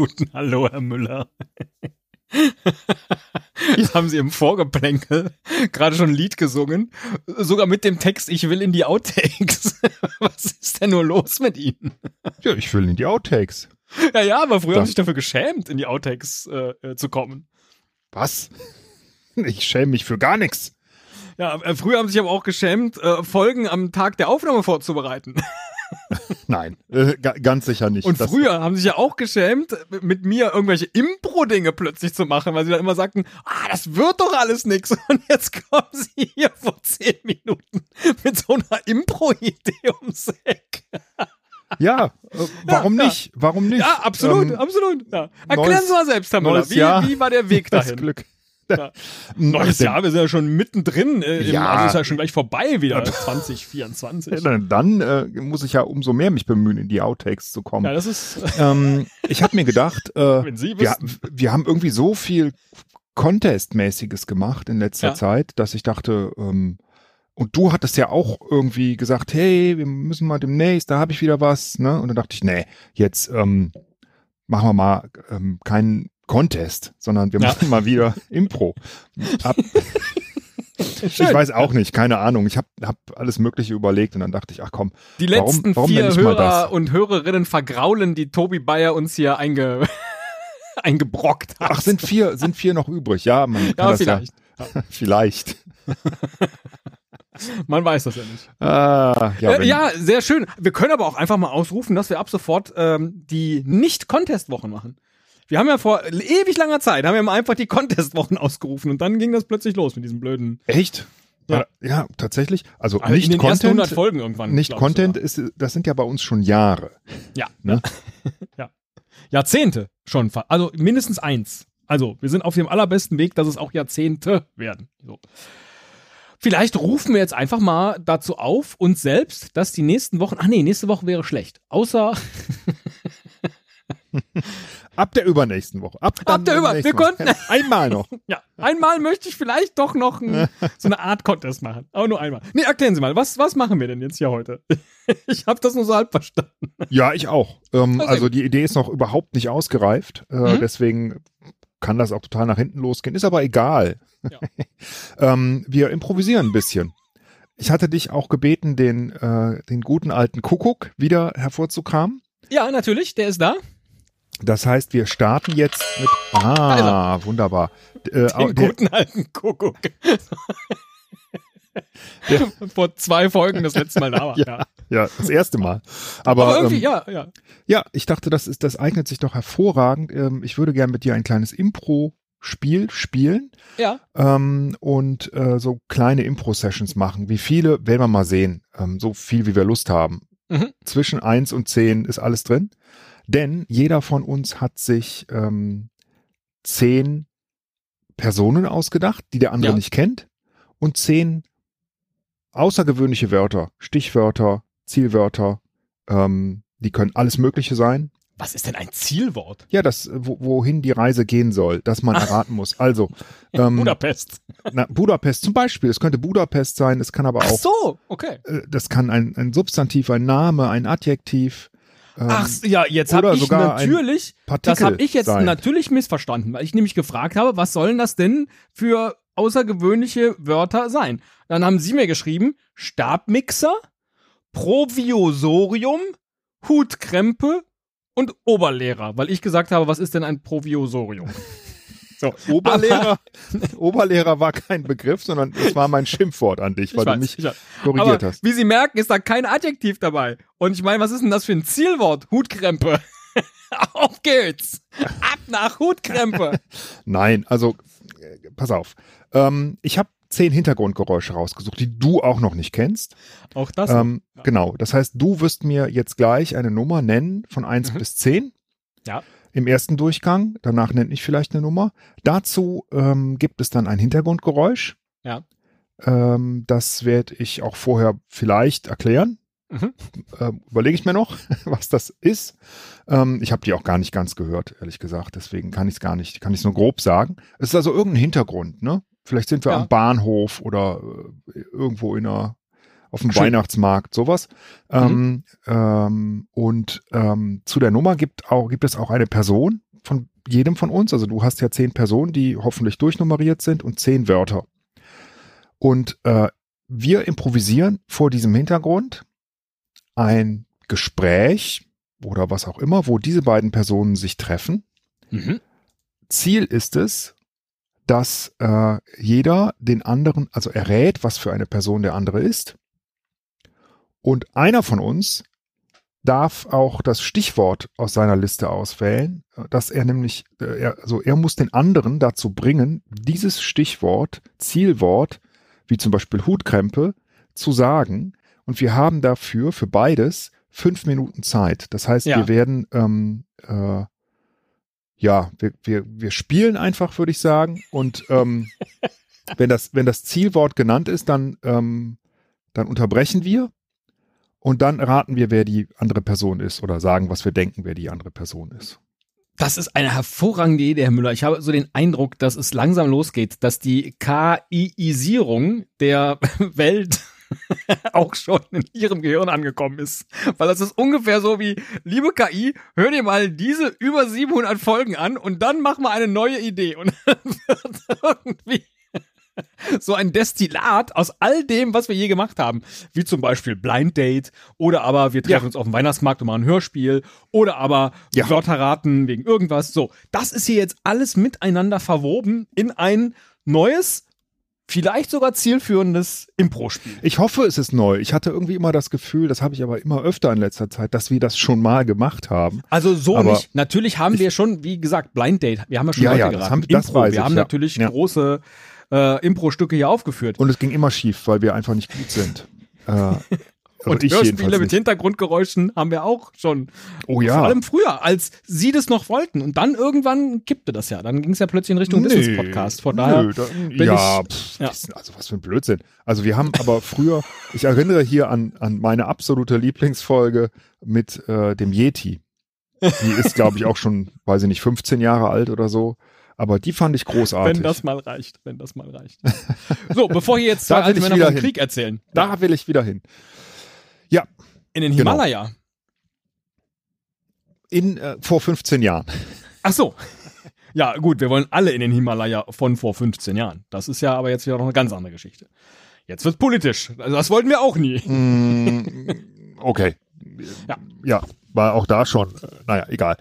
Guten Hallo, Herr Müller. Jetzt haben Sie im Vorgeplänkel gerade schon ein Lied gesungen, sogar mit dem Text Ich will in die Outtakes. Was ist denn nur los mit Ihnen? Ja, ich will in die Outtakes. Ja, ja, aber früher Das- haben Sie sich dafür geschämt, in die Outtakes äh, äh, zu kommen. Was? Ich schäme mich für gar nichts. Ja, äh, früher haben Sie sich aber auch geschämt, äh, Folgen am Tag der Aufnahme vorzubereiten. Nein, äh, ga, ganz sicher nicht. Und Das- früher haben sich ja auch geschämt, mit mir irgendwelche Impro-Dinge plötzlich zu machen, weil sie dann immer sagten, ah, das wird doch alles nix. Und jetzt kommen sie hier vor zehn Minuten mit so einer Impro-Idee ums Eck. Ja, äh, warum ja. nicht? Warum nicht? Ja, absolut, Ähm, absolut. Ja. Erklären neues- Sie mal selbst, Herr Müller, wie, wie war der Weg das dahin? Glück. Ja. Neues Jahr, wir sind ja schon mittendrin. Äh, im, Ja. Also ist ja schon gleich vorbei wieder, 2024. Dann, dann äh, muss ich ja umso mehr mich bemühen, in die Outtakes zu kommen. Ja, das ist, ähm, ich habe mir gedacht, äh, wir, wir haben irgendwie so viel Contest-mäßiges gemacht in letzter Ja. Zeit, dass ich dachte, ähm, und du hattest ja auch irgendwie gesagt, hey, wir müssen mal demnächst, da habe ich wieder was, ne? Und dann dachte ich, nee, jetzt ähm, machen wir mal ähm, keinen Contest, sondern wir Ja. machen mal wieder Impro. Ab, ich weiß auch nicht, keine Ahnung. Ich habe hab alles Mögliche überlegt und dann dachte ich, ach komm, Die Warum- letzten warum vier Hörer das? und Hörerinnen vergraulen, die Tobi Bayer uns hier einge eingebrockt hat. ach, sind vier, sind vier noch übrig. Ja, man kann ja, das vielleicht. ja. Vielleicht. Man weiß das ja nicht. Ah, ja, äh, ja, sehr schön. Wir können aber auch einfach mal ausrufen, dass wir ab sofort ähm, die Nicht-Contest-Wochen machen. Wir haben ja vor ewig langer Zeit, haben wir mal einfach die Contest-Wochen ausgerufen und dann ging das plötzlich los mit diesem blöden. Echt? Ja. Ja, tatsächlich. Also Also nicht in den ersten 100 Content, Folgen irgendwann. nicht Content ist, das sind ja bei uns schon Jahre. Ja. Ne? ja. Jahrzehnte schon. Also mindestens eins. Also wir sind auf dem allerbesten Weg, dass es auch Jahrzehnte werden. So. Vielleicht rufen wir jetzt einfach mal dazu auf, uns selbst, dass die nächsten Wochen, ach nee, nächste Woche wäre schlecht. Außer, Ab der übernächsten Woche. Ab, dann der Über- wir konnten- Einmal noch. ja, einmal möchte ich vielleicht doch noch ein, so eine Art Contest machen. Aber nur einmal. Nee, erklären Sie mal, was, was machen wir denn jetzt hier heute? Ich habe das nur so halb verstanden. Ja, ich auch. Ähm, also die Idee ist noch überhaupt nicht ausgereift. Äh, Mhm. Deswegen kann das auch total nach hinten losgehen. Ist aber egal. Ja. ähm, wir improvisieren ein bisschen. Ich hatte dich auch gebeten, den, äh, den guten alten Kuckuck wieder hervorzukramen. Ja, natürlich, der ist da. Das heißt, wir starten jetzt mit. Ah, wunderbar. Äh, Den der, guten alten Kuckuck. Vor zwei Folgen das letzte Mal da war. ja. ja, das erste Mal. Aber, Aber irgendwie, ähm, ja, ja. ja, ich dachte, das ist, das eignet sich doch hervorragend. Ähm, ich würde gerne mit dir ein kleines Impro-Spiel spielen Ja, ähm, und äh, so kleine Impro-Sessions machen. Wie viele, werden wir mal sehen. Ähm, so viel, wie wir Lust haben. Mhm. Zwischen eins und zehn ist alles drin. Denn jeder von uns hat sich ähm, zehn Personen ausgedacht, die der andere Ja. nicht kennt. Und zehn außergewöhnliche Wörter, Stichwörter, Zielwörter. Ähm, die können alles Mögliche sein. was ist denn ein Zielwort? Ja, das, wo, wohin die Reise gehen soll, dass man erraten muss. Also, ähm, Budapest. na, Budapest zum Beispiel. Es könnte Budapest sein, es kann aber Ach auch, so, okay. äh, das kann ein, ein Substantiv, ein Name, ein Adjektiv. Ähm, Ach ja, jetzt habe ich natürlich, das habe ich jetzt sein. natürlich missverstanden, weil ich nämlich gefragt habe, was sollen das denn für außergewöhnliche Wörter sein? Dann haben Sie mir geschrieben, Stabmixer, Proviosorium, Hutkrempe und Oberlehrer, weil ich gesagt habe, was ist denn ein Proviosorium? So, Oberlehrer, Oberlehrer war kein Begriff, sondern es war mein Schimpfwort an dich, weil ich du weiß, mich ich weiß. korrigiert Aber hast. wie Sie merken, ist da kein Adjektiv dabei. Und ich meine, was ist denn das für ein Zielwort? Hutkrempe. Auf geht's. Ab nach Hutkrempe. Nein, also äh, pass auf. Ähm, ich habe zehn Hintergrundgeräusche rausgesucht, die du auch noch nicht kennst. Auch das. Ähm, Ja. Genau. Das heißt, du wirst mir jetzt gleich eine Nummer nennen von 1 Mhm. bis 10. Ja. Im ersten Durchgang. Danach nenne ich vielleicht eine Nummer. Dazu ähm, gibt es dann ein Hintergrundgeräusch. Ja. Ähm, das werde ich auch vorher vielleicht erklären. Mhm. Ähm, Überlege ich mir noch, was das ist. Ähm, ich habe die auch gar nicht ganz gehört, ehrlich gesagt. Deswegen kann ich es gar nicht, kann ich es nur grob sagen. Es ist also irgendein Hintergrund, ne? Vielleicht sind wir Ja. am Bahnhof oder äh, irgendwo in einer auf dem Schön. Weihnachtsmarkt, sowas. Ähm, ähm, und ähm, zu der Nummer gibt, auch, gibt es auch eine Person von jedem von uns. Also du hast ja zehn Personen, die hoffentlich durchnummeriert sind und zehn Wörter. Und äh, wir improvisieren vor diesem Hintergrund ein Gespräch oder was auch immer, wo diese beiden Personen sich treffen. Mhm. Ziel ist es, dass äh, jeder den anderen, also errät, was für eine Person der andere ist. Und einer von uns darf auch das Stichwort aus seiner Liste auswählen, dass er nämlich, äh, er, also er muss den anderen dazu bringen, dieses Stichwort, Zielwort, wie zum Beispiel Hutkrempe, zu sagen. Und wir haben dafür, für beides, fünf Minuten Zeit. Das heißt, Ja. wir werden, ähm, äh, ja, wir, wir, wir spielen einfach, würde ich sagen. Und ähm, wenn, das, wenn das Zielwort genannt ist, dann, ähm, dann unterbrechen wir und dann raten wir, wer die andere Person ist oder sagen, was wir denken, wer die andere Person ist. Das ist eine hervorragende Idee, Herr Müller. Ich habe so den Eindruck, dass es langsam losgeht, dass die KIisierung der Welt auch schon in Ihrem Gehirn angekommen ist. Weil das ist ungefähr so wie, liebe KI, hör dir mal diese über 700 Folgen an und dann mach mal eine neue Idee. Und dann wird irgendwie so ein Destillat aus all dem, was wir je gemacht haben. Wie zum Beispiel Blind Date oder aber wir treffen Ja. uns auf dem Weihnachtsmarkt und machen ein Hörspiel oder aber Ja. Wörter raten wegen irgendwas. So, das ist hier jetzt alles miteinander verwoben in ein neues, vielleicht sogar zielführendes Impro-Spiel. Ich hoffe, es ist neu. Ich hatte irgendwie immer das Gefühl, das habe ich aber immer öfter in letzter Zeit, dass wir das schon mal gemacht haben. Also so Aber nicht. Natürlich haben wir schon, wie gesagt, Blind Date. Wir haben ja schon Ja, Leute ja, das haben- das Impro. wir ich, haben ja. natürlich Ja. große äh, Impro-Stücke hier aufgeführt. Und es ging immer schief, weil wir einfach nicht gut sind. Äh, Und ich Hörspiele mit. Hintergrundgeräuschen haben wir auch schon. Oh ja. Vor allem früher, als sie das noch wollten. Und dann irgendwann kippte das ja. Dann ging es ja plötzlich in Richtung Nee, Business-Podcast. Von daher. Nö, da, bin ja, ich- pff, ja. also was für ein Blödsinn. Also wir haben aber früher, ich erinnere hier an, an meine absolute Lieblingsfolge mit äh, dem Yeti. Die ist, glaube ich, auch schon, weiß ich nicht, 15 Jahre alt oder so. Aber die fand ich großartig. Wenn das mal reicht, wenn das mal reicht. So, bevor hier jetzt zwei alte Männer vom hin. Krieg erzählen. da will ich wieder hin. In den Genau. Himalaya. In, äh, vor 15 Jahren. Ach so. Ja, gut, wir wollen alle in den Himalaya von vor 15 Jahren. Das ist ja aber jetzt wieder noch eine ganz andere Geschichte. Jetzt wird politisch. Also das wollten wir auch nie. Mm, okay. Ja. Ja, war auch da schon. Äh, naja, egal.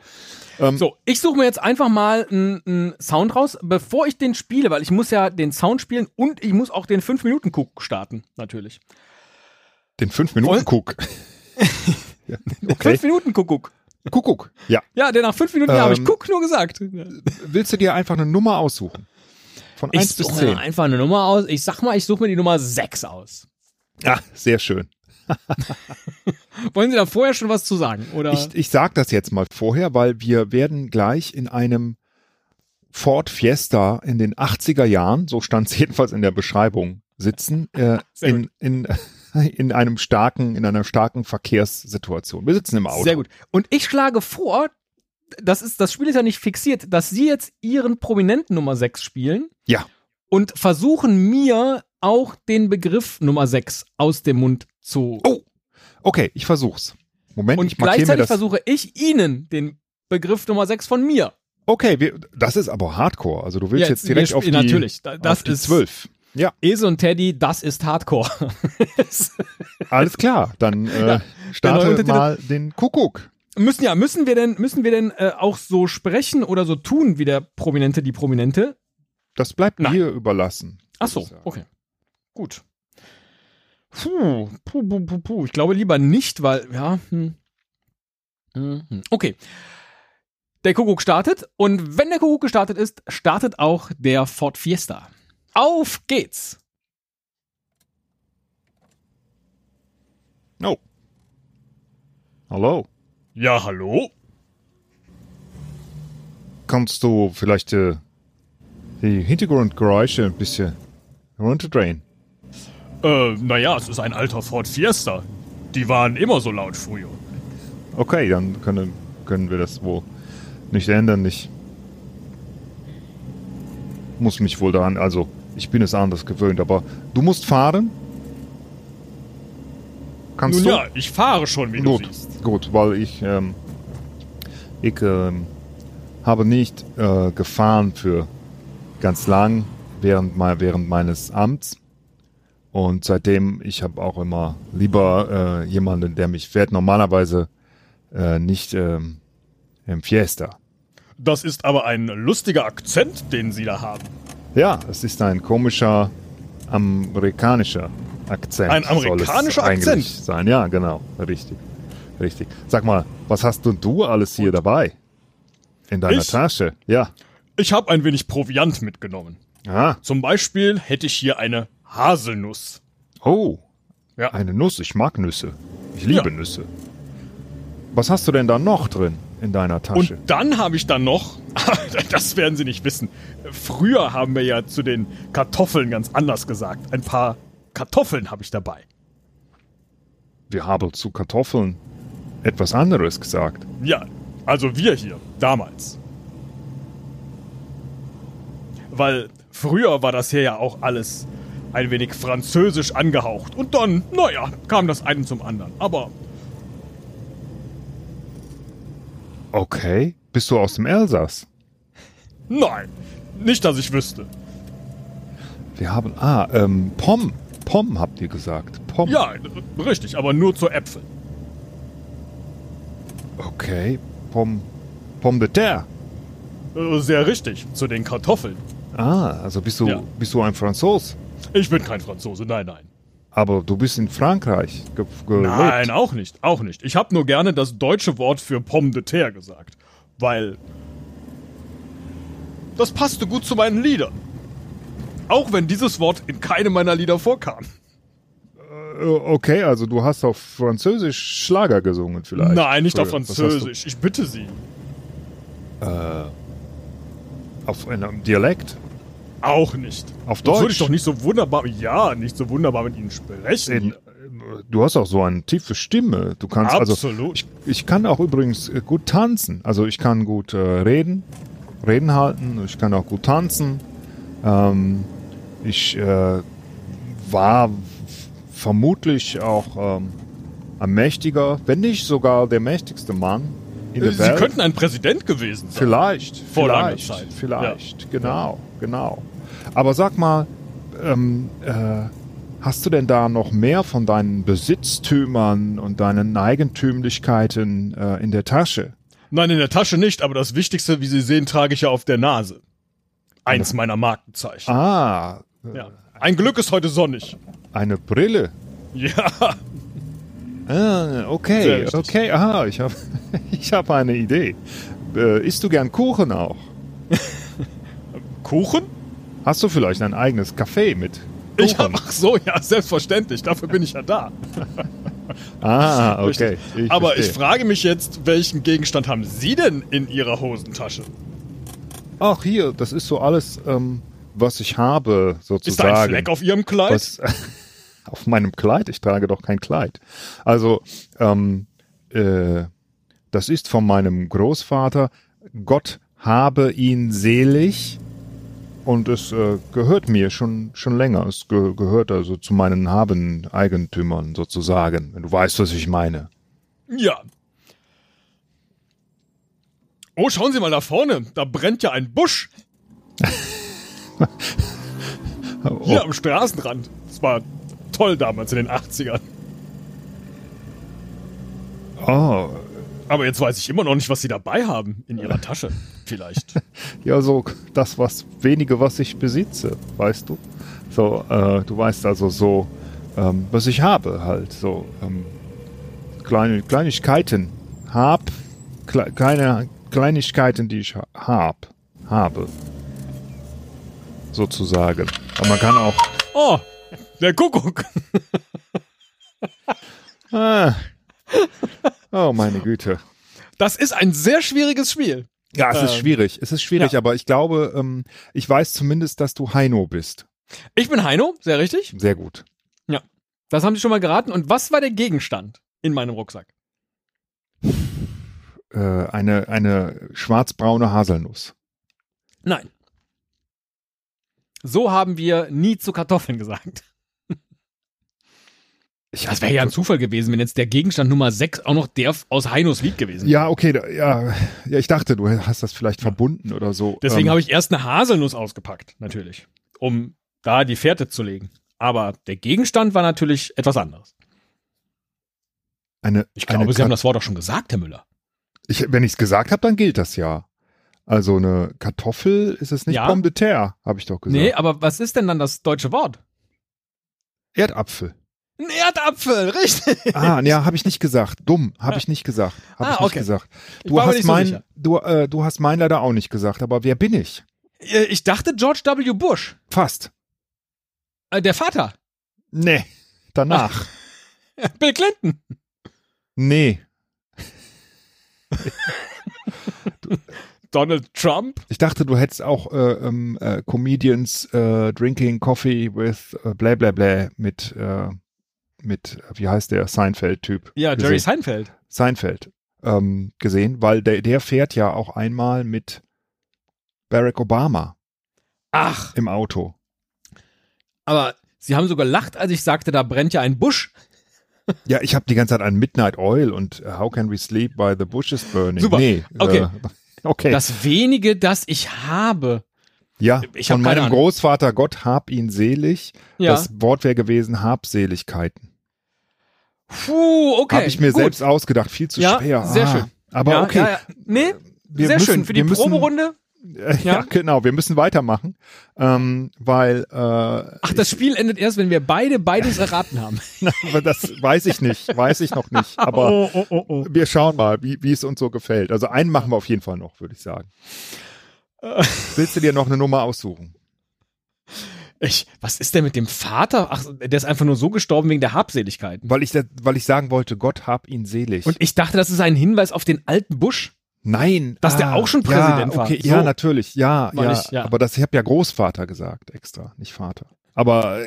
Ähm, So, ich suche mir jetzt einfach mal einen Sound raus, bevor ich den spiele, weil ich muss ja den Sound spielen und ich muss auch den 5-Minuten-Cook starten, natürlich. Den 5-Minuten-Guck. ja, okay. 5-Minuten-Kuckuck. Kuckuck. Ja. Ja, der nach 5 Minuten, ja, habe ich Ähm, Cook nur gesagt. Willst du dir einfach eine Nummer aussuchen? Von Ich 1 bis suche mir 10. einfach eine Nummer aus. Ich sag mal, ich suche mir die Nummer 6 aus. Ah, sehr schön. Wollen Sie da vorher schon was zu sagen? Oder? Ich, ich sag das jetzt mal vorher, weil wir werden gleich in einem Ford Fiesta in den 80er Jahren, so stand es jedenfalls in der Beschreibung, sitzen, äh, in, in, in einem starken, in einer starken Verkehrssituation. Wir sitzen im Auto. Sehr gut. Und ich schlage vor, das, ist, das Spiel ist ja nicht fixiert, dass Sie jetzt Ihren Prominenten Nummer 6 spielen. Ja. Und versuchen mir auch den Begriff Nummer 6 aus dem Mund zu. Oh, Okay, ich versuch's. Moment, und ich gleichzeitig versuche ich Ihnen den Begriff Nummer 6 von mir. Okay, wir, das ist aber Hardcore. Also du willst jetzt, direkt wir auf die, natürlich. Da- Das auf die ist 12. Ja, Esel und Teddy, das ist Hardcore. alles klar. Dann äh, Ja, starte Untertitel- mal den Kuckuck. müssen ja, müssen wir denn, müssen wir denn äh, auch so sprechen oder so tun wie der Prominente, die Prominente? Das bleibt Nein. mir überlassen. Ach so, okay. Gut. Puh, puh, puh, puh, puh. Ich glaube lieber nicht, weil, ja. Hm. Mhm. Okay. Der Kuckuck startet und wenn der Kuckuck gestartet ist, startet auch der Ford Fiesta. Auf geht's! Oh. Hallo. Ja, hallo? Kannst du vielleicht äh, die Hintergrundgeräusche ein bisschen runterdrehen? Äh, naja, es ist ein alter Ford Fiesta. Die waren immer so laut früher. Okay, dann können, können wir das wohl nicht ändern. Ich muss mich wohl daran, also ich bin es anders gewöhnt, aber du musst fahren. Kannst Nun du? ja, ich fahre schon, wie Gut, du siehst. gut, weil ich, ähm, ich ähm, habe nicht äh, gefahren für ganz lang während, während meines Amts. Und seitdem, ich habe auch immer lieber äh, jemanden, der mich fährt. Normalerweise äh, nicht ähm, im Fiesta. Das ist aber ein lustiger Akzent, den Sie da haben. Ja, es ist ein komischer amerikanischer Akzent. Ein amerikanischer Akzent? Sein. Ja, genau, richtig, richtig. Sag mal, was hast denn du alles hier dabei? In deiner Ich? Tasche? Ja. Ich habe ein wenig Proviant mitgenommen. Ah, Zum Beispiel hätte ich hier eine Haselnuss. oh, Ja. eine Nuss. Ich mag Nüsse. Ich liebe Ja. Nüsse. Was hast du denn da noch drin in deiner Und Tasche? dann habe ich dann noch, das werden Sie nicht wissen, früher haben wir ja zu den Kartoffeln ganz anders gesagt. Ein paar Kartoffeln habe ich dabei. Wir haben zu Kartoffeln etwas anderes gesagt. Ja, also wir hier, damals. Weil früher war das hier ja auch alles ein wenig französisch angehaucht. Und dann, naja, kam das eine zum anderen. Aber Okay. Bist du aus dem Elsass? nein, nicht, dass ich wüsste. Wir haben, ah, ähm, Pom. Pom habt ihr gesagt. Pom. Ja, richtig, aber nur zu Äpfeln. Okay. Pom. Pom de terre. Äh, Sehr richtig, zu den Kartoffeln. Ah, also bist du, Ja. bist du ein Franzos. Ich bin kein Franzose, nein, nein. Aber du bist in Frankreich ge gelebt. Nein, auch nicht, auch nicht. Ich habe nur gerne das deutsche Wort für Pomme de terre gesagt, weil das passte gut zu meinen Liedern. Auch wenn dieses Wort in keinem meiner Lieder vorkam. Äh, Okay, also du hast auf Französisch Schlager gesungen vielleicht. Nein, nicht auf Früher. Französisch. Ich bitte Sie. Du, auf einem Dialekt? Auch nicht. Auf Das würde Deutsch? ich doch nicht so wunderbar, ja, nicht so wunderbar mit Ihnen sprechen. Du hast auch so eine tiefe Stimme. Du kannst also. Absolut. Ich, ich kann auch übrigens äh, gut tanzen. Also ich kann gut äh, reden, Reden halten. Ich kann auch gut tanzen. Ähm, ich äh, war vermutlich auch ähm, ein mächtiger, wenn nicht sogar der mächtigste Mann in der Sie Welt. könnten ein Präsident gewesen sein. Vielleicht, Vor langer vielleicht, Zeit. vielleicht, genau, genau. Aber sag mal, ähm, äh, hast du denn da noch mehr von deinen Besitztümern und deinen Eigentümlichkeiten äh, in der Tasche? Nein, in der Tasche nicht, aber das Wichtigste, wie Sie sehen, trage ich ja auf der Nase. Eins meiner Markenzeichen. Ah, Ja. Ein Glück ist heute sonnig. eine Brille. Ja, Ah, okay, okay, aha, ich habe ich hab eine Idee. Äh, isst du gern Kuchen auch? Kuchen? Hast du vielleicht ein eigenes Café mit Ich Kuchen? hab, ach so, ja, selbstverständlich. Dafür bin ich ja da. ah, okay. Richtig. Aber ich frage mich jetzt, welchen Gegenstand haben Sie denn in Ihrer Hosentasche? Ach, hier, das ist so alles, ähm, was ich habe, sozusagen. Ist da ein Fleck auf Ihrem Kleid? was, auf meinem Kleid? Ich trage doch kein Kleid. Also, ähm, äh, das ist von meinem Großvater. Gott habe ihn selig. Und es äh, gehört mir schon, schon länger. Es ge gehört also zu meinen Haben-Eigentümern sozusagen, wenn du weißt, was ich meine. Ja. Oh, schauen Sie mal da vorne. Da brennt ja ein Busch. Hier Oh, am Straßenrand. Das war toll damals in den 80ern. oh, Aber jetzt weiß ich immer noch nicht, was Sie dabei haben in Ihrer Tasche. Vielleicht. Ja, so das, was wenige, was ich besitze, weißt du? So, äh, du weißt also so, ähm, was ich habe halt, so ähm, kleine Kleinigkeiten hab, kle kleine Kleinigkeiten, die ich ha hab, habe, sozusagen. Aber man kann auch, Oh, der Kuckuck. ah, oh meine Güte. Das ist ein sehr schwieriges Spiel. Ja, es ist Ähm, schwierig, es ist schwierig, ja. aber ich glaube, ähm, ich weiß zumindest, dass du Heino bist. Ich bin Heino, sehr richtig. Sehr gut. Das haben Sie schon mal geraten. Und was war der Gegenstand in meinem Rucksack? Äh, eine, eine schwarzbraune Haselnuss. Nein. So haben wir nie zu Kartoffeln gesagt. Ich Das wäre ja ein Zufall gewesen, wenn jetzt der Gegenstand Nummer 6 auch noch der aus Heinos gewesen wäre. Ja, okay, da, ja, ja, ich dachte, du hast das vielleicht verbunden oder so. Deswegen Ähm, habe ich erst eine Haselnuss ausgepackt, natürlich, um da die Fährte zu legen. Aber der Gegenstand war natürlich etwas anderes. eine, Ich glaube, eine Sie haben das Wort auch schon gesagt, Herr Müller. ich, wenn ich es gesagt habe, dann gilt das ja. Also eine Kartoffel ist es nicht Ja. Pomme de terre, habe ich doch gesagt. Nee, aber was ist denn dann das deutsche Wort? Erdapfel. Ein Erdapfel, richtig. Ah, ja, habe ich nicht gesagt. Dumm, habe ich nicht gesagt. Habe Ah, ich nicht okay. gesagt. Du hast so mein, sicher. du, äh, du hast mein leider auch nicht gesagt. Aber wer bin ich? Äh, Ich dachte George W. Bush, Fast. äh, der Vater. Nee. Danach. Bill Clinton. Nee. Donald Trump. Ich dachte, du hättest auch äh, ähm, äh, Comedians äh, drinking coffee with äh, bla bla bla mit, äh, mit, wie heißt der, Seinfeld-Typ. Ja, gesehen. Jerry Seinfeld. Seinfeld ähm, gesehen, weil der, der fährt ja auch einmal mit Barack Obama Ach, im Auto. aber Sie haben so gelacht, als ich sagte, da brennt ja ein Busch. Ja, ich habe die ganze Zeit an Midnight Oil und äh, How Can We Sleep by the Bushes Burning. Super. Nee, Okay. Äh, okay. Das wenige, das ich habe. ja, ich von meinem. Großvater Gott hab ihn selig. Ja. Das Wort wäre gewesen Habseligkeiten. Puh, okay. Habe ich mir gut. selbst ausgedacht. Viel zu Ja, schwer. sehr ah, schön. Aber ja, okay. Ja. Nee, Wir sehr müssen- schön. Für die müssen- Proberunde. Äh, ja. Ja. genau. Wir müssen weitermachen, ähm, weil äh, Ach, das Spiel endet erst, wenn wir beide beides erraten haben. aber das weiß ich nicht, weiß ich noch nicht. Aber oh, oh, oh, oh. wir schauen mal, wie, wie es uns so gefällt. Also einen machen wir auf jeden Fall noch, würde ich sagen. Äh. Willst du dir noch eine Nummer aussuchen? Ich, was ist denn mit dem Vater? Ach, der ist einfach nur so gestorben wegen der Habseligkeiten. Weil ich, weil ich sagen wollte, Gott hab ihn selig. Und ich dachte, das ist ein Hinweis auf den alten Busch. Nein, Dass der auch schon ja, Präsident war. okay, So. Ja, natürlich, ja, ja, ich- ja. Aber das, ich habe ja Großvater gesagt, extra, nicht Vater. Aber,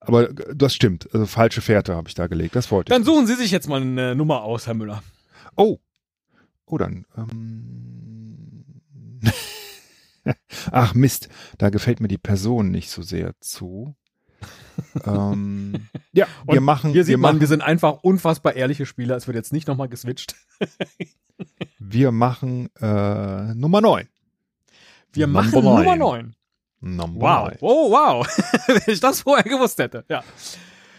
aber das stimmt. Also falsche Fährte habe ich da gelegt. Das wollte Dann ich. suchen Sie sich jetzt mal eine Nummer aus, Herr Müller. Oh. Oh, dann. Ähm. Ach Mist, da gefällt mir die Person nicht so sehr zu. ähm, ja, wir Und machen, Hier sieht wir man, machen, wir sind einfach unfassbar ehrliche Spieler. Es wird jetzt nicht nochmal geswitcht. wir machen äh, Nummer 9. Wir Number machen nine. Nummer 9. Number Wow. nine. Oh, wow. Wenn ich das vorher gewusst hätte. Ja.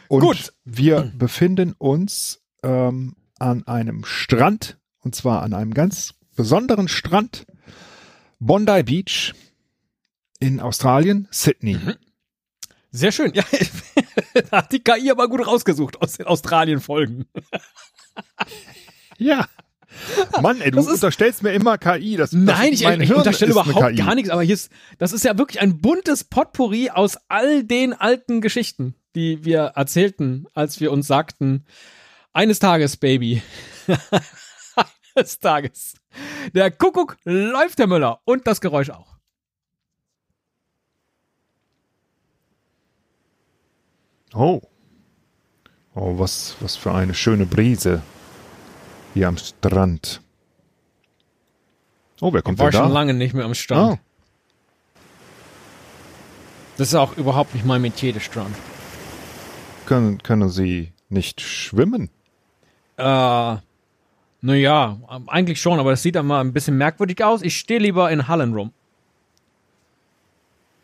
Und Gut. wir befinden uns ähm, an einem Strand, und zwar an einem ganz besonderen Strand, Bondi Beach in Australien, Sydney. Mhm. Sehr schön. Ja, da hat die KI aber gut rausgesucht aus den Australien-Folgen. Ja. Mann, ey, du Das ist- unterstellst mir immer KI. Das, Nein, das, ich, ich unterstelle überhaupt KI. gar nichts, aber hier ist, das ist ja wirklich ein buntes Potpourri aus all den alten Geschichten, die wir erzählten, als wir uns sagten, eines Tages, Baby. eines Tages. Der Kuckuck läuft, Herr Müller, und das Geräusch auch. Oh. Oh, was, was für eine schöne Brise hier am Strand. Oh, wer kommt War denn schon da? lange nicht mehr am Strand. Oh, Das ist auch überhaupt nicht mein Metier, der Strand. können, können Sie nicht schwimmen? Äh, naja, eigentlich schon, aber das sieht dann mal ein bisschen merkwürdig aus. Ich stehe lieber in Hallen rum.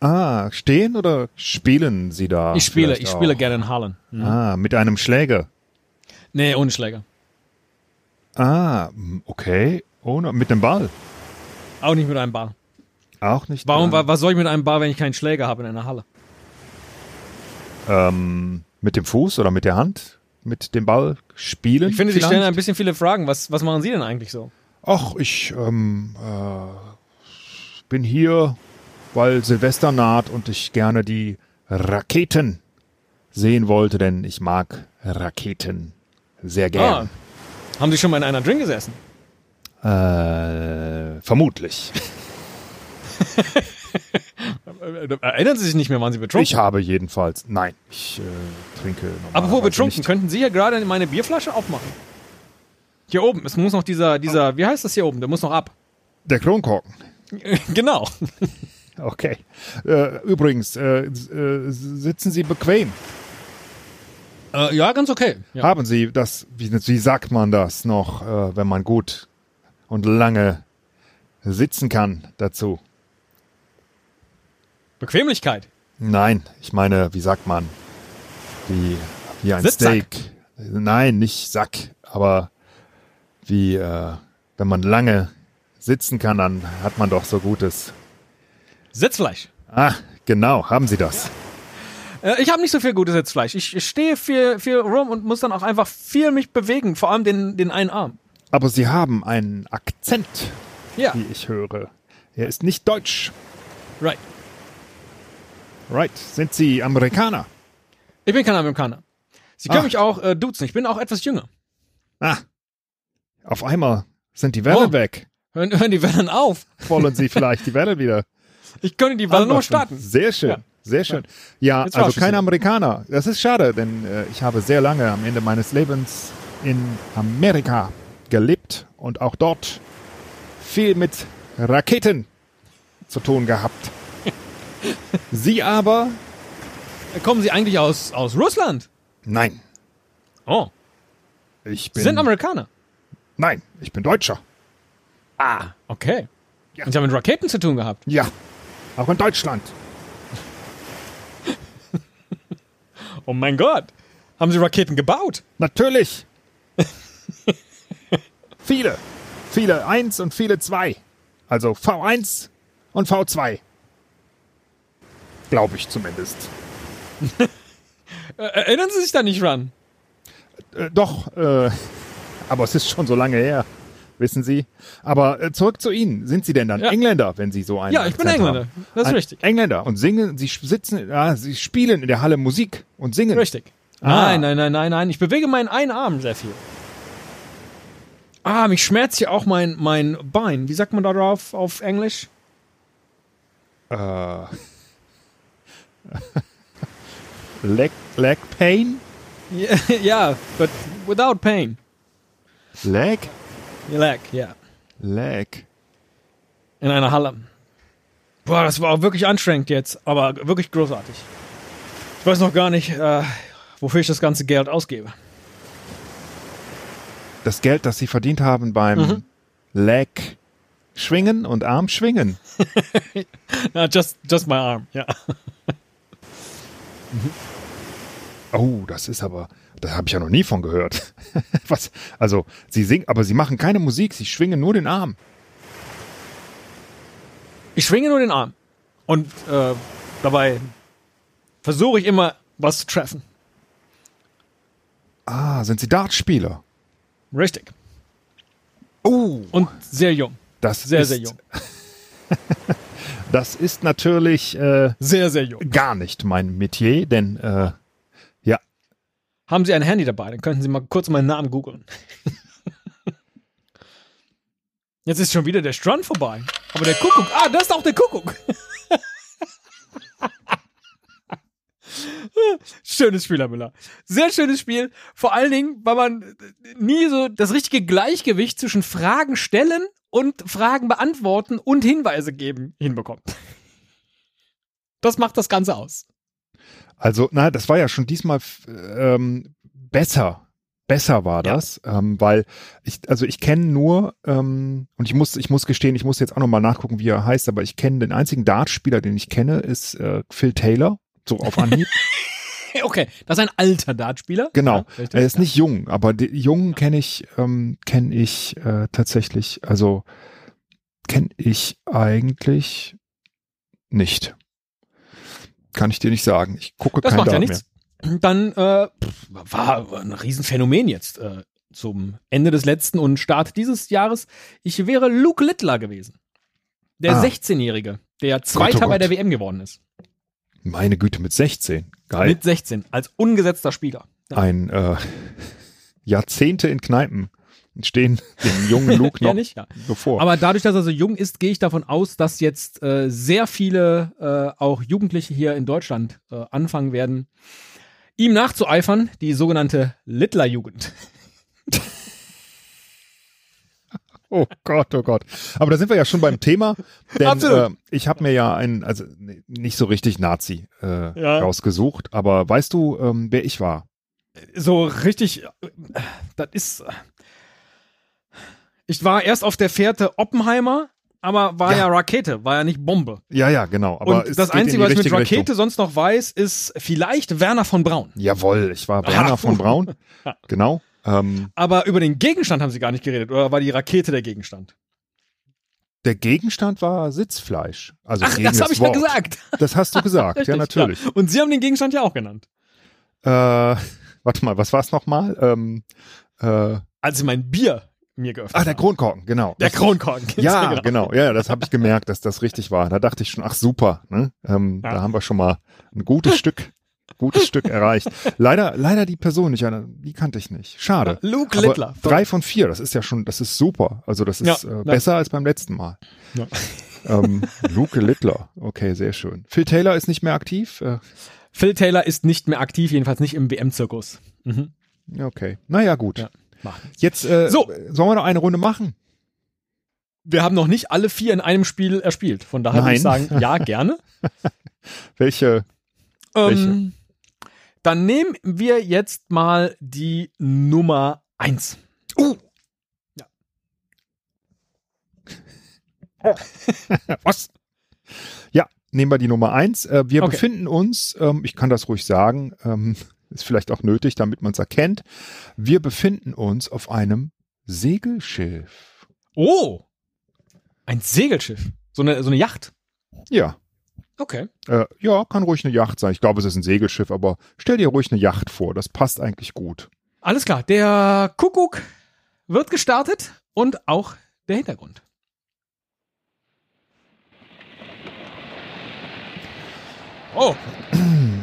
Ah, stehen oder spielen Sie da? ich spiele, ich spiele gerne in Hallen. Mhm. Ah, mit einem Schläger. Nee, ohne Schläger. Ah, okay. Ohne, mit dem Ball. Auch nicht mit einem Ball. Auch nicht. Warum, wa- was soll ich mit einem Ball, wenn ich keinen Schläger habe in einer Halle? Ähm, mit dem Fuß oder mit der Hand? Mit dem Ball spielen? Ich finde, Sie stellen ein bisschen viele Fragen. Was, was machen Sie denn eigentlich so? Ach, ich ähm, äh, bin hier, weil Silvester naht und ich gerne die Raketen sehen wollte, denn ich mag Raketen sehr Ah, gern. haben Sie schon mal in einer drin gesessen? Äh, vermutlich. Erinnern Sie sich nicht mehr, wann Sie betrunken Ich habe jedenfalls, nein, ich äh, trinke Aber wo betrunken? nicht. Könnten Sie hier gerade meine Bierflasche aufmachen? Hier oben. Es muss noch dieser, dieser, wie heißt das hier oben? Der muss noch ab. Der Kronkorken. genau. Okay. Äh, übrigens, äh, äh, sitzen Sie bequem. Äh, ja, ganz okay. Ja. Haben Sie das, wie, wie sagt man das noch, äh, wenn man gut und lange sitzen kann dazu? Bequemlichkeit. Nein, ich meine, wie sagt man? Wie, wie ein Sitzsack. Steak. Nein, nicht Sack, aber wie, äh, wenn man lange sitzen kann, dann hat man doch so Gutes. Sitzfleisch. Ah, genau, haben Sie das. Äh, ich habe nicht so viel gutes Sitzfleisch. Ich, ich stehe viel, viel rum und muss dann auch einfach viel mich bewegen, vor allem den, den einen Arm. Aber Sie haben einen Akzent, Ja, wie ich höre. Er ist nicht deutsch. right. Right. Sind Sie Amerikaner? Ich bin kein Amerikaner. Sie können Ah. mich auch äh, duzen. Ich bin auch etwas jünger. Ah. Auf einmal sind die Wellen Oh. weg. Hören, hören die Wellen auf. Wollen Sie vielleicht die Welle wieder? Ich könnte die Welle anmachen? starten. Sehr schön. Ja. Sehr schön. Ja, Jetzt also kein. Amerikaner. Das ist schade, denn äh, ich habe sehr lange am Ende meines Lebens in Amerika gelebt und auch dort viel mit Raketen zu tun gehabt. Sie aber? Kommen Sie eigentlich aus, aus Russland? Nein. Oh, Ich Sie bin. sind Amerikaner. Nein, ich bin Deutscher. Ah, okay. Ja. Und Sie haben mit Raketen zu tun gehabt. Ja. Auch in Deutschland. Oh mein Gott. Haben Sie Raketen gebaut? Natürlich. viele. Viele eins und viele zwei. Also V1 und V2. Glaube ich zumindest. Erinnern Sie sich da nicht dran? Äh, doch, äh, aber es ist schon so lange her. Wissen Sie? Aber äh, zurück zu Ihnen. Sind Sie denn dann Ja. Engländer, wenn Sie so einen Ja, ich bin Akzent Engländer. Haben? Das ist Ein richtig. Engländer. Und singen, Sie sitzen, ja, Sie spielen in der Halle Musik und singen. Richtig. Ah. Nein, nein, nein, nein, nein. Ich bewege meinen einen Arm sehr viel. Ah, mich schmerzt hier auch mein, mein Bein. Wie sagt man da drauf auf Englisch? Äh, leg, leg Pain? Ja, ja, but without pain. Leg? Leg, ja. Leg. In einer Halle. Boah, das war auch wirklich anstrengend jetzt, aber wirklich großartig. Ich weiß noch gar nicht, äh, wofür ich das ganze Geld ausgebe. Das Geld, das Sie verdient haben beim Mhm. Leg schwingen und Arm schwingen. Just, just my arm, ja. Oh, das ist aber, das habe ich ja noch nie von gehört. Was? Also, Sie singen, aber Sie machen keine Musik, Sie schwingen nur den Arm. Ich schwinge nur den Arm. Und äh, dabei versuche ich immer, was zu treffen. Ah, sind Sie Dartspieler? Richtig. Oh, Und sehr jung. das Sehr, ist, sehr jung. Das ist natürlich äh, Sehr, sehr jung. gar nicht mein Metier, denn äh, ja, Haben Sie ein Handy dabei? Dann könnten Sie mal kurz meinen Namen googeln. Jetzt ist schon wieder der Strand vorbei. Aber der Kuckuck. Ah, das ist auch der Kuckuck. Schönes Spiel, Herr Müller. Sehr schönes Spiel. Vor allen Dingen, weil man nie so das richtige Gleichgewicht zwischen Fragen stellen und Fragen beantworten und Hinweise geben hinbekommt. Das macht das Ganze aus. also, na, das war ja schon diesmal ähm, besser. Besser war Ja. das, ähm, weil ich, also ich kenne nur, ähm, und ich muss, ich muss gestehen, ich muss jetzt auch nochmal nachgucken, wie er heißt, aber ich kenne den einzigen Dartspieler, den ich kenne, ist äh, Phil Taylor, so auf Anhieb. Okay, das ist ein alter Dartspieler. Genau. Ja, er ist ja. nicht jung, aber die Jungen kenne ich, ähm, kenne ich äh, tatsächlich, also kenne ich eigentlich nicht. Kann ich dir nicht sagen. Ich gucke Das kein macht ja Dart nichts. Dann äh, pff, war ein Riesenphänomen jetzt äh, zum Ende des letzten und Start dieses Jahres. Ich wäre Luke Littler gewesen. Der Ah. 16-Jährige, der Zweiter oh bei der Gott. WM geworden ist. Meine Güte, mit 16. Geil. Mit 16, als ungesetzter Spieler. Ja. Ein äh, Jahrzehnte in Kneipen stehen dem jungen Luke Ja, noch nicht? Ja. bevor. Aber dadurch, dass er so jung ist, gehe ich davon aus, dass jetzt äh, sehr viele äh, auch Jugendliche hier in Deutschland äh, anfangen werden, ihm nachzueifern, die sogenannte Littler-Jugend. Oh Gott, oh Gott. Aber da sind wir ja schon beim Thema, denn äh, ich habe mir ja einen, also nicht so richtig Nazi äh, Ja. rausgesucht, aber weißt du, ähm, wer ich war? so richtig, äh, das ist. äh, Ich war erst auf der Fährte Oppenheimer, aber war ja, Ja. Rakete, war ja nicht Bombe. Ja, ja, genau. Aber Und das Einzige, was ich mit Rakete Richtung. sonst noch weiß, ist vielleicht Werner von Braun. Jawohl, ich war Werner von Braun. Genau. Ähm, Aber über den Gegenstand haben sie gar nicht geredet, oder war die Rakete der Gegenstand? der Gegenstand war Sitzfleisch. Also Ach, das habe ich ja Wort. gesagt. Das hast du gesagt, ja Richtig, natürlich. klar. Und sie haben den Gegenstand ja auch genannt. Äh, warte mal, was war es nochmal? Ähm, äh, Als sie mein Bier mir geöffnet ah, der. Kronkorken, genau. Der Das- Kronkorken. Ja, genau. Ja, das habe ich gemerkt, dass das richtig war. Da dachte ich schon, ach super, ne? ähm, Ja. da haben wir schon mal ein gutes Stück, gutes Stück erreicht. Leider, leider die Person nicht, die kannte ich nicht. Schade. Luke Aber Littler. drei von vier, das ist ja schon, das ist super. Also das ist Ja, äh, besser als beim letzten Mal. Ja. Ähm, Luke Littler, okay, sehr schön. Phil Taylor ist nicht mehr aktiv. Äh, Phil Taylor ist nicht mehr aktiv, jedenfalls nicht im WM-Zirkus. Mhm. okay, naja gut. Ja. Jetzt äh, So. sollen wir noch eine Runde machen? Wir haben noch nicht alle vier in einem Spiel erspielt. Von daher würde ich Nein. sagen, ja, gerne. Welche? ähm, dann nehmen wir jetzt mal die Nummer eins. Was? Ja, nehmen wir die Nummer eins. Äh, wir Okay. befinden uns, ähm, ich kann das ruhig sagen, ähm, ist vielleicht auch nötig, damit man es erkennt. Wir befinden uns auf einem Segelschiff. Oh! Ein Segelschiff. So eine, so eine Yacht. Ja, Okay. äh, ja, kann ruhig eine Yacht sein. Ich glaube, es ist ein Segelschiff, aber stell dir ruhig eine Yacht vor. Das passt eigentlich gut. Alles klar. Der Kuckuck wird gestartet und auch der Hintergrund. Oh.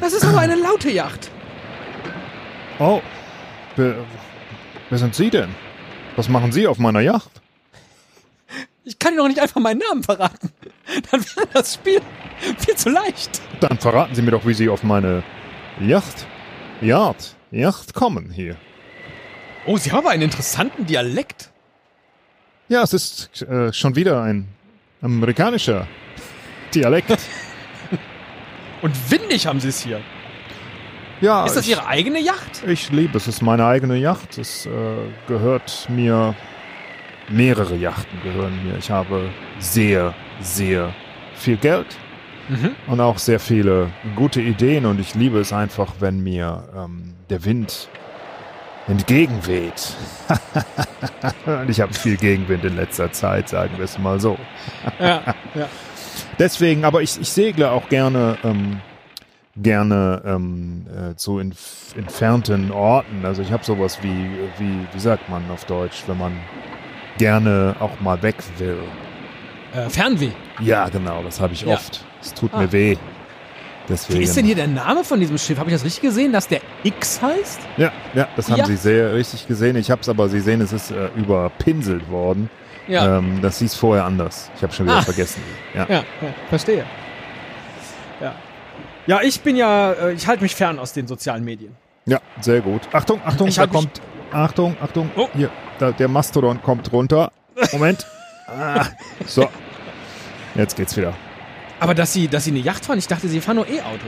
Das ist aber eine laute Yacht. Oh, wer, wer sind Sie denn? Was machen Sie auf meiner Yacht? Ich kann Ihnen doch nicht einfach meinen Namen verraten. Dann wäre das Spiel viel zu leicht. Dann verraten Sie mir doch, wie Sie auf meine Yacht, Yacht, Yacht kommen hier. Oh, Sie haben aber einen interessanten Dialekt. Ja, es ist äh, schon wieder ein amerikanischer Dialekt. Und windig haben Sie es hier. Ja, Ist das ich, Ihre eigene Yacht? ich liebe es. Es ist meine eigene Yacht. Es äh, gehört mir. Mehrere Yachten gehören mir. Ich habe sehr, sehr viel Geld Mhm. und auch sehr viele gute Ideen und ich liebe es einfach, wenn mir ähm, der Wind entgegenweht. und ich habe viel Gegenwind in letzter Zeit, sagen wir es mal so. Ja, ja. Deswegen, aber ich, ich segle auch gerne, ähm, gerne ähm, äh, zu entfernten Orten. Also ich habe sowas wie, wie, wie sagt man auf Deutsch, wenn man gerne auch mal weg will. Äh, Fernweh. Ja, genau, das habe ich Ja. oft. Es tut Ah. mir weh. Deswegen. Wie ist denn hier der Name von diesem Schiff? Habe ich das richtig gesehen, dass der X heißt? Ja, ja, das haben Ja. Sie sehr richtig gesehen. Ich habe es aber, Sie sehen, es ist äh, überpinselt worden. Ja. Ähm, das hieß vorher anders. Ich habe schon wieder Ah. vergessen. Ja. Ja, verstehe. Ja. Ja, ich bin ja, äh, ich halte mich fern aus den sozialen Medien. ja, sehr gut. Achtung, Achtung, Ich da kommt. Achtung, Achtung. Oh. Hier, da, der Mastodon kommt runter. Moment. ah, so. Jetzt geht's wieder. Aber dass sie, dass sie eine Yacht fahren, ich dachte, sie fahren nur E-Auto.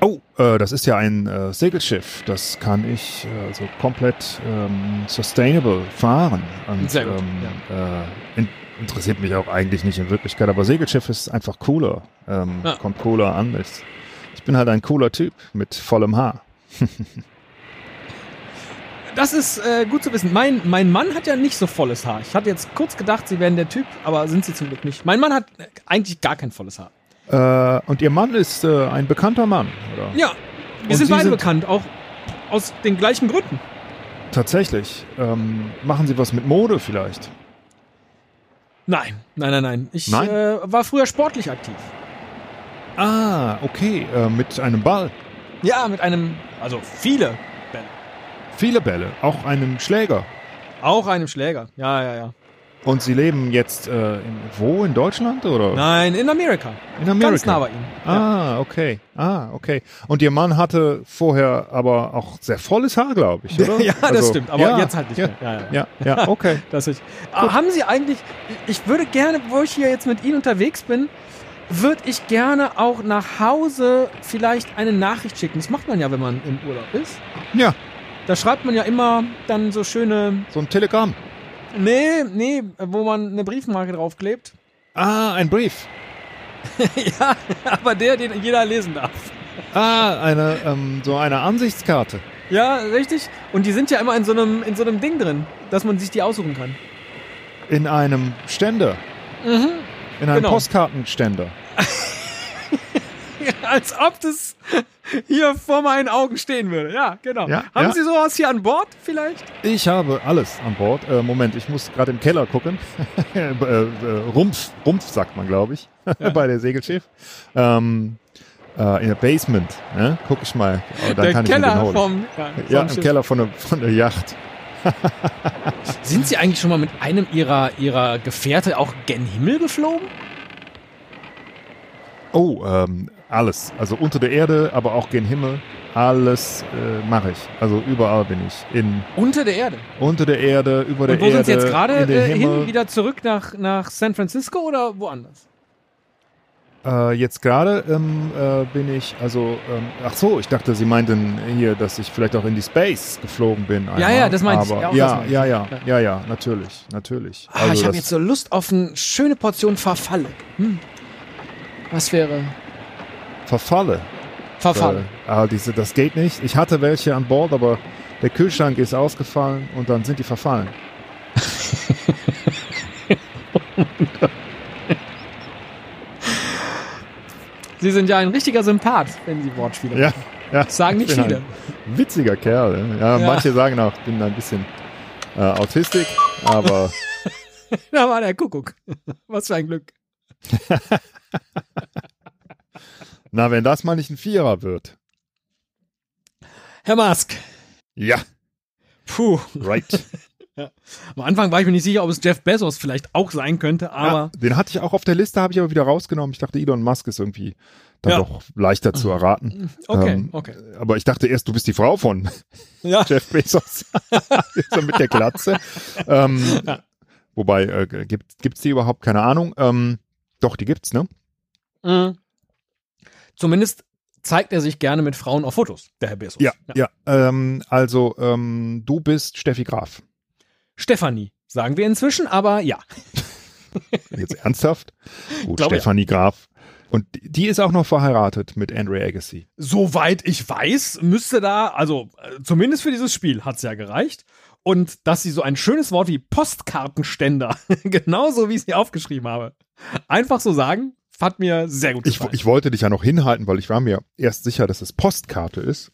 Oh, äh, das ist ja ein äh, Segelschiff. Das kann ich äh, so komplett ähm, sustainable fahren. Und, Sehr gut, Ähm, äh, in, interessiert mich auch eigentlich nicht in Wirklichkeit, aber Segelschiff ist einfach cooler. Ähm, Ja. Kommt cooler an. Ich, ich bin halt ein cooler Typ mit vollem Haar. Das ist äh, gut zu wissen. Mein, mein Mann hat ja nicht so volles Haar. Ich hatte jetzt kurz gedacht, sie wären der Typ, aber sind sie zum Glück nicht. Mein Mann hat äh, eigentlich gar kein volles Haar. Äh, und ihr Mann ist äh, ein bekannter Mann, oder? Ja, wir Und sind Sie beide sind- bekannt, auch aus den gleichen Gründen. Tatsächlich. Ähm, machen Sie was mit Mode vielleicht? Nein, nein, nein, nein. Ich Nein? Äh, war früher sportlich aktiv. Ah, okay. Äh, mit einem Ball. Ja, mit einem, also viele. Viele Bälle. Auch einen Schläger. Auch einem Schläger. Ja, ja, ja. Und Sie leben jetzt äh, in, wo? In Deutschland oder? Nein, in Amerika. In Amerika. Ganz nah bei Ihnen. Ja. Ah, okay. Ah, okay. Und Ihr Mann hatte vorher aber auch sehr volles Haar, glaube ich, oder? ja, das Also, stimmt, aber ja, jetzt halt nicht ja, mehr. Ja, ja. Ja, ja, okay. Das ich. Ah, haben Sie eigentlich, ich würde gerne, wo ich hier jetzt mit Ihnen unterwegs bin, würde ich gerne auch nach Hause vielleicht eine Nachricht schicken. Das macht man ja, wenn man im Urlaub ist. Ja, Da schreibt man ja immer dann so schöne, so ein Telegramm. nee, nee, wo man eine Briefmarke draufklebt. Ah, ein Brief. ja, aber der, den jeder lesen darf. Ah, eine, ähm, so eine Ansichtskarte. Ja, richtig. Und die sind ja immer in so einem, in so einem Ding drin, dass man sich die aussuchen kann. In einem Ständer. Mhm. In einem Genau. Postkartenständer. Als ob das hier vor meinen Augen stehen würde. Ja, genau. Ja, Haben ja. Sie sowas hier an Bord vielleicht? Ich habe alles an Bord. Äh, Moment, ich muss gerade im Keller gucken. äh, äh, Rumpf, Rumpf sagt man, glaube ich, bei der Segelschiff. Ähm, äh, in der Basement, ne? guck ich mal. Oh, dann Der kann ich mir den Keller holen. vom, ja, ja, vom im Schiff. Keller von der, von der Yacht. Sind Sie eigentlich schon mal mit einem Ihrer, Ihrer Gefährte auch gen Himmel geflogen? Oh, ähm, alles. Also unter der Erde, aber auch gen Himmel. Alles äh, mache ich. Also überall bin ich. In, Unter der Erde. unter der Erde, über der Und wo Erde. sind Sie jetzt gerade äh, hin? Wieder zurück nach, nach San Francisco oder woanders? Äh, jetzt gerade ähm, äh, bin ich, also, ähm, ach so, ich dachte, Sie meinten hier, dass ich vielleicht auch in die Space geflogen bin. Einmal, ja, das meinte ich. Ja, auch Ja, meinte ja, ich. ja, ja, ja, natürlich, natürlich. Ah, ich habe jetzt so Lust auf eine schöne Portion Verfalle. Hm. Was wäre Verfalle. Verfalle? Äh, ah, diese, das geht nicht. Ich hatte welche an Bord, aber der Kühlschrank ist ausgefallen und dann sind die verfallen. Sie sind ja ein richtiger Sympath, wenn Sie Wortspiele Ja, machen. ja. Das sagen nicht viele. Witziger Kerl. Ja, Ja. manche sagen auch, ich bin ein bisschen äh, Autistik, aber Da war der Kuckuck. Was für ein Glück. na, wenn das mal nicht ein Vierer wird. Herr Mask. Ja, Puh. right. Am Anfang war ich mir nicht sicher, ob es Jeff Bezos vielleicht auch sein könnte, aber ja, den hatte ich auch auf der Liste, habe ich aber wieder rausgenommen. Ich dachte, Elon Musk ist irgendwie dann Ja. doch leichter zu erraten. okay, Ähm, okay. Aber ich dachte erst, du bist die Frau von Ja. Jeff Bezos. so mit der Glatze. Ähm, Ja. Wobei, äh, gibt gibt's die überhaupt? Keine Ahnung. Ähm, doch, die gibt's, ne? Mhm. Zumindest zeigt er sich gerne mit Frauen auf Fotos, der Herr Bezos. Ja, ja. Ähm, also, ähm, du bist Steffi Graf. Stefanie, sagen wir inzwischen, aber ja. Jetzt ernsthaft? Gut, Glaube ja. Stefanie Graf. Und die- ist auch noch verheiratet mit Andre Agassi. Soweit ich weiß, müsste da, also äh, zumindest für dieses Spiel hat's ja gereicht. Und dass sie so ein schönes Wort wie Postkartenständer, genauso wie ich es hier aufgeschrieben habe, einfach so sagen, hat mir sehr gut Ich, gefallen. ich wollte dich ja noch hinhalten, weil ich war mir erst sicher, dass es Postkarte ist,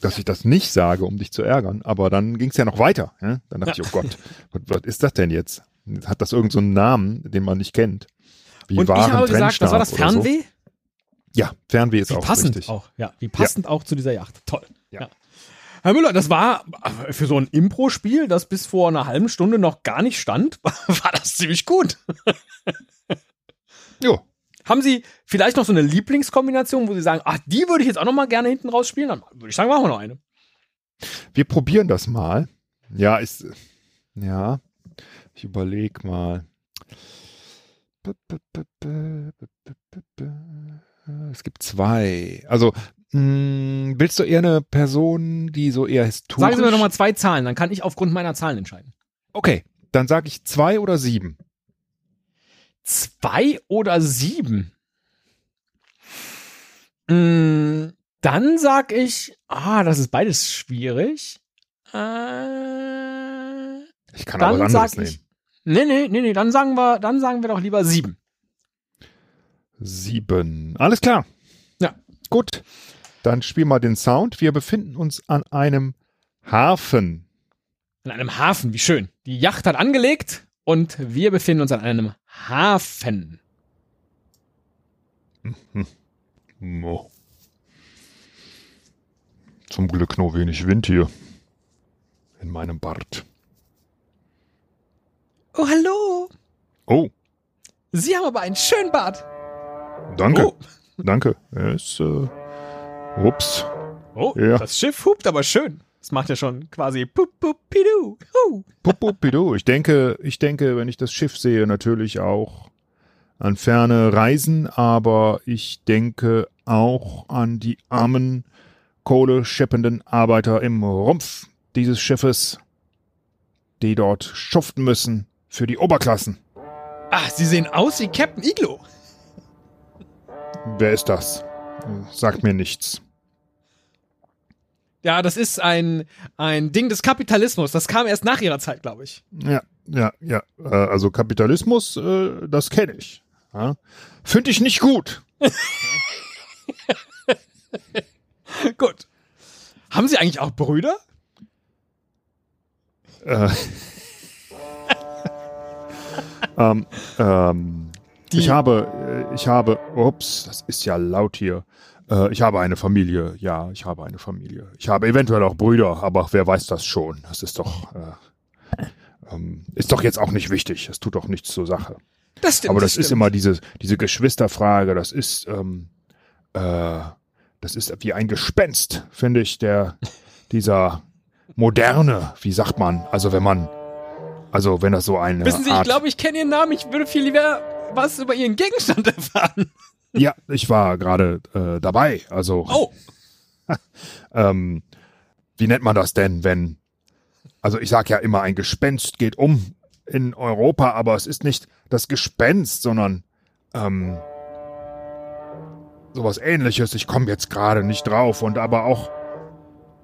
dass ich das nicht sage, um dich zu ärgern. Aber dann ging es ja noch weiter. Ja? Dann dachte ich, oh Gott, was, was ist das denn jetzt? Hat das irgendeinen so einen Namen, den man nicht kennt? Wie Und ich habe gesagt, das war das oder So? Fernweh? Ja, Fernweh ist Wie auch passend richtig. auch, ja, wie passend auch zu dieser Yacht. Toll. Ja. Herr Müller, das war für so ein Impro-Spiel, das bis vor einer halben Stunde noch gar nicht stand, war das ziemlich gut. Jo, Haben Sie vielleicht noch so eine Lieblingskombination, wo Sie sagen, ach, die würde ich jetzt auch noch mal gerne hinten raus spielen? Dann würde ich sagen, machen wir noch eine. wir probieren das mal. Ja, ist, ja, ich überleg mal. Es gibt zwei. Also, mh, willst du eher eine Person, die so eher historisch... Sagen Sie mir noch mal zwei Zahlen, dann kann ich aufgrund meiner Zahlen entscheiden. Okay, dann sage ich zwei oder sieben. Zwei oder sieben? Mm, dann sag ich, ah, das ist beides schwierig. Äh, Ich kann aber dann was anderes ich, nehmen. nee, nee, nee, nee, dann sagen wir, dann sagen wir doch lieber sieben. Sieben. Alles klar. Ja. Gut. Dann spiel mal den Sound. Wir befinden uns an einem Hafen. An einem Hafen, wie schön. Die Yacht hat angelegt und wir befinden uns an einem Hafen. Mo. Zum Glück nur wenig Wind hier. In meinem Bart. Oh, hallo. Oh, Sie haben aber einen schönen Bart. danke. Oh, Danke. Es, äh, ups. oh Ja. das Schiff hupt aber schön. Das macht ja schon quasi pup, pup, pidu. Huh. Puppupidu. Ich denke, ich denke, wenn ich das Schiff sehe, natürlich auch an ferne Reisen, aber ich denke auch an die armen, kohlescheppenden Arbeiter im Rumpf dieses Schiffes, die dort schuften müssen für die Oberklassen. Ah, Sie sehen aus wie Captain Iglo. Wer ist das? Sagt mir nichts. Ja, das ist ein, ein Ding des Kapitalismus. Das kam erst nach ihrer Zeit, glaube ich. Ja, ja, ja. Äh, Also Kapitalismus, äh, das kenne ich. Finde ich nicht gut. Gut. Haben Sie eigentlich auch Brüder? Äh, ähm, ähm, ich habe, äh, ich habe, ups, das ist ja laut hier. Äh, ich habe eine Familie, ja, ich habe eine Familie. Ich habe eventuell auch Brüder, aber wer weiß das schon? Das ist doch, äh, ähm, ist doch jetzt auch nicht wichtig. Es tut doch nichts zur Sache. Das stimmt. aber das ist stimmt. immer diese, diese Geschwisterfrage, das ist, ähm, äh, das ist wie ein Gespenst, finde ich, der, dieser moderne, wie sagt man, also wenn man, also wenn das so eine Wissen Sie, ich Art, glaube, ich kenne Ihren Namen. Ich würde viel lieber was über Ihren Gegenstand erfahren. Ja, ich war gerade äh, dabei, also Oh, ähm, wie nennt man das denn, wenn, also ich sag ja immer, ein Gespenst geht um in Europa, aber es ist nicht das Gespenst, sondern ähm, sowas ähnliches. Ich komme jetzt gerade nicht drauf und aber auch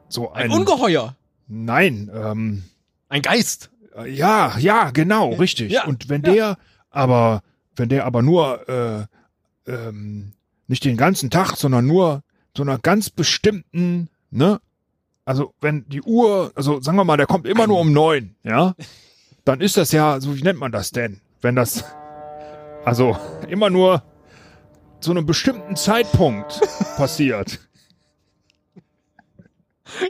so ein ein, Ungeheuer. Nein, ähm, Ein Geist. äh, ja, ja, genau, richtig. Ja, und wenn ja. der aber, wenn der aber nur äh, ähm, nicht den ganzen Tag, sondern nur zu einer ganz bestimmten, ne? Also wenn die Uhr, also sagen wir mal, der kommt immer nur um neun, ja, dann ist das ja, so wie nennt man das denn? Wenn das, also immer nur zu einem bestimmten Zeitpunkt passiert.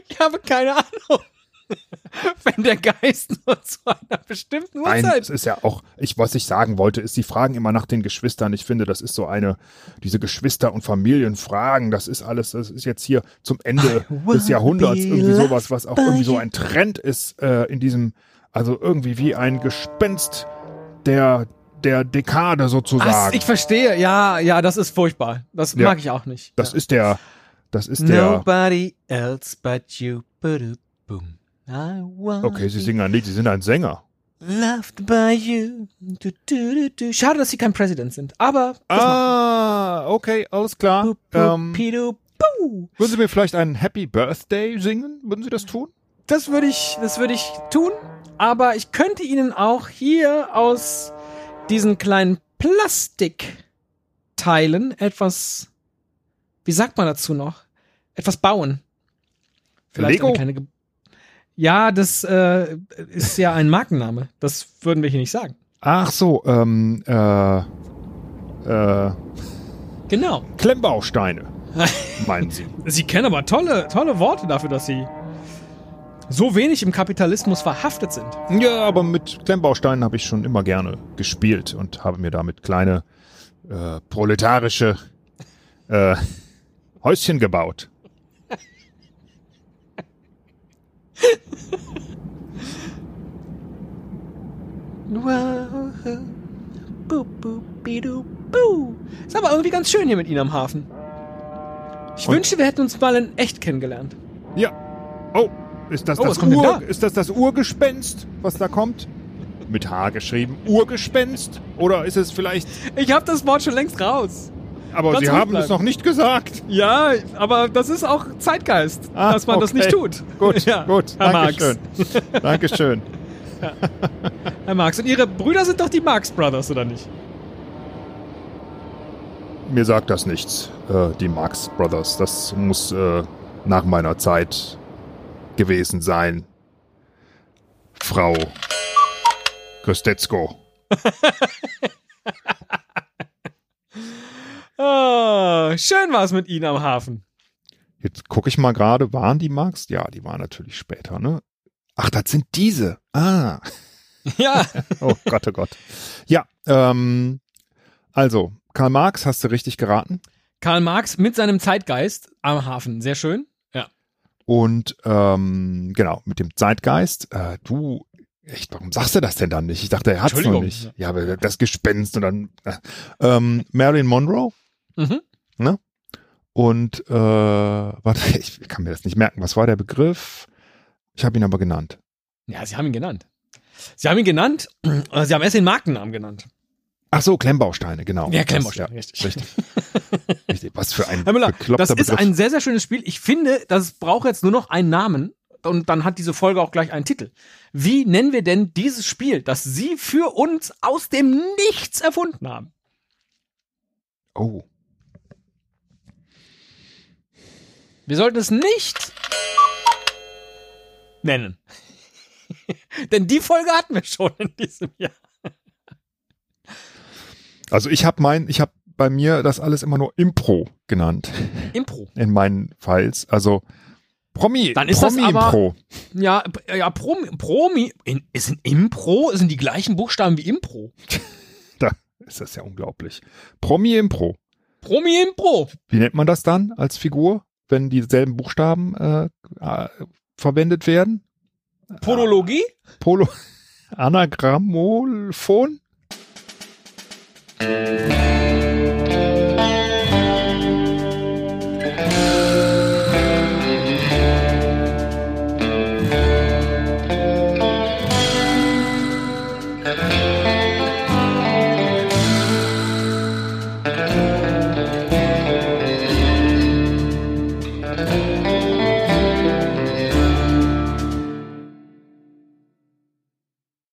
Ich habe keine Ahnung. Wenn der Geist nur zu einer bestimmten Nein, Uhrzeit. es ist ja auch, ich, was ich sagen wollte, ist, sie fragen immer nach den Geschwistern. Ich finde, das ist so eine, diese Geschwister- und Familienfragen, das ist alles, das ist jetzt hier zum Ende des Jahrhunderts irgendwie sowas, was auch irgendwie so ein Trend ist äh, in diesem, also irgendwie wie ein Gespenst der, der Dekade Ach, sozusagen. ich verstehe. Ja, ja, das ist furchtbar. Das Ja. mag ich auch nicht. das ja. ist der, das ist der, Nobody else but you. Ba-du-bum. Okay, sie singen ein Lied, sie sind ein Sänger. Loved by you. Du, du, du. Schade, dass sie kein President sind. Aber. Ah, okay, alles klar. Bu, bu, Ähm, pidu, würden Sie mir vielleicht einen Happy Birthday singen? Würden Sie das tun? Das würde ich, das würde ich tun. Aber ich könnte Ihnen auch hier aus diesen kleinen Plastikteilen etwas, wie sagt man dazu noch? Etwas bauen. Lego? eine kleine Ge ja, das äh, ist ja ein Markenname. Das würden wir hier nicht sagen. Ach so, ähm, äh, äh, Genau. Klemmbausteine, meinen Sie? Sie kennen aber tolle, tolle Worte dafür, dass Sie so wenig im Kapitalismus verhaftet sind. Ja, aber mit Klemmbausteinen habe ich schon immer gerne gespielt und habe mir damit kleine äh, proletarische äh, Häuschen gebaut. Bu, bu, bidu, bu. Ist aber irgendwie ganz schön hier mit Ihnen am Hafen. Ich Und- wünschte, wir hätten uns mal in echt kennengelernt. Ja. Oh, ist das Oh, das Ur, da? ist das das Urgespenst, was da kommt? Mit H geschrieben. Urgespenst? Oder ist es vielleicht, Ich habe das Wort schon längst raus. Aber Ganz Sie haben es bleiben. noch nicht gesagt. Ja, aber das ist auch Zeitgeist, Ah, dass man das okay. nicht tut. Gut, ja, gut. Herr Dankeschön. Marx. Dankeschön. Herr Marx. Und Ihre Brüder sind doch die Marx Brothers, oder nicht? Mir sagt das nichts, äh, die Marx Brothers. Das muss äh, nach meiner Zeit gewesen sein. Frau Köstetzko. Ah, schön war es mit Ihnen am Hafen. Jetzt gucke ich mal gerade, waren die Marx? Ja, die waren natürlich später, ne? Ach, das sind diese. Ah. Ja, Oh Gott, oh Gott. Ja, ähm, also, Karl Marx, hast du richtig geraten. Karl Marx mit seinem Zeitgeist am Hafen. Sehr schön. Ja. Und ähm, genau, mit dem Zeitgeist. Äh, du echt, warum sagst du das denn dann nicht? Ich dachte, er hat's noch Entschuldigung. nicht. Ja, aber das Gespenst und dann äh, ähm, Marilyn Monroe Mhm. und äh, warte, ich kann mir das nicht merken. Was war der Begriff? Ich habe ihn aber genannt. Ja, sie haben ihn genannt. Sie haben ihn genannt, äh, sie haben erst den Markennamen genannt. Ach so, Klemmbausteine, genau. Ja, Das- Klemmbaustein, ja, richtig. richtig. richtig. Was für ein Herr Müller, das ist Begriff. ein sehr, sehr schönes Spiel. Ich finde, das braucht jetzt nur noch einen Namen und dann hat diese Folge auch gleich einen Titel. Wie nennen wir denn dieses Spiel, das Sie für uns aus dem Nichts erfunden haben? oh, Wir sollten es nicht nennen. Denn die Folge hatten wir schon in diesem Jahr. also ich habe mein, ich habe bei mir das alles immer nur Impro genannt Impro. in meinen Files. Also Promi, Dann ist das Promi aber- Impro. Ja, ja, Promi, Promi, in, ist ein Impro, sind die gleichen Buchstaben wie Impro. Da ist das ja unglaublich. Promi Impro. Promi Impro. Wie nennt man das dann als Figur, wenn dieselben Buchstaben äh, äh verwendet werden. Podologie? Ah. Polo Anagrammophon?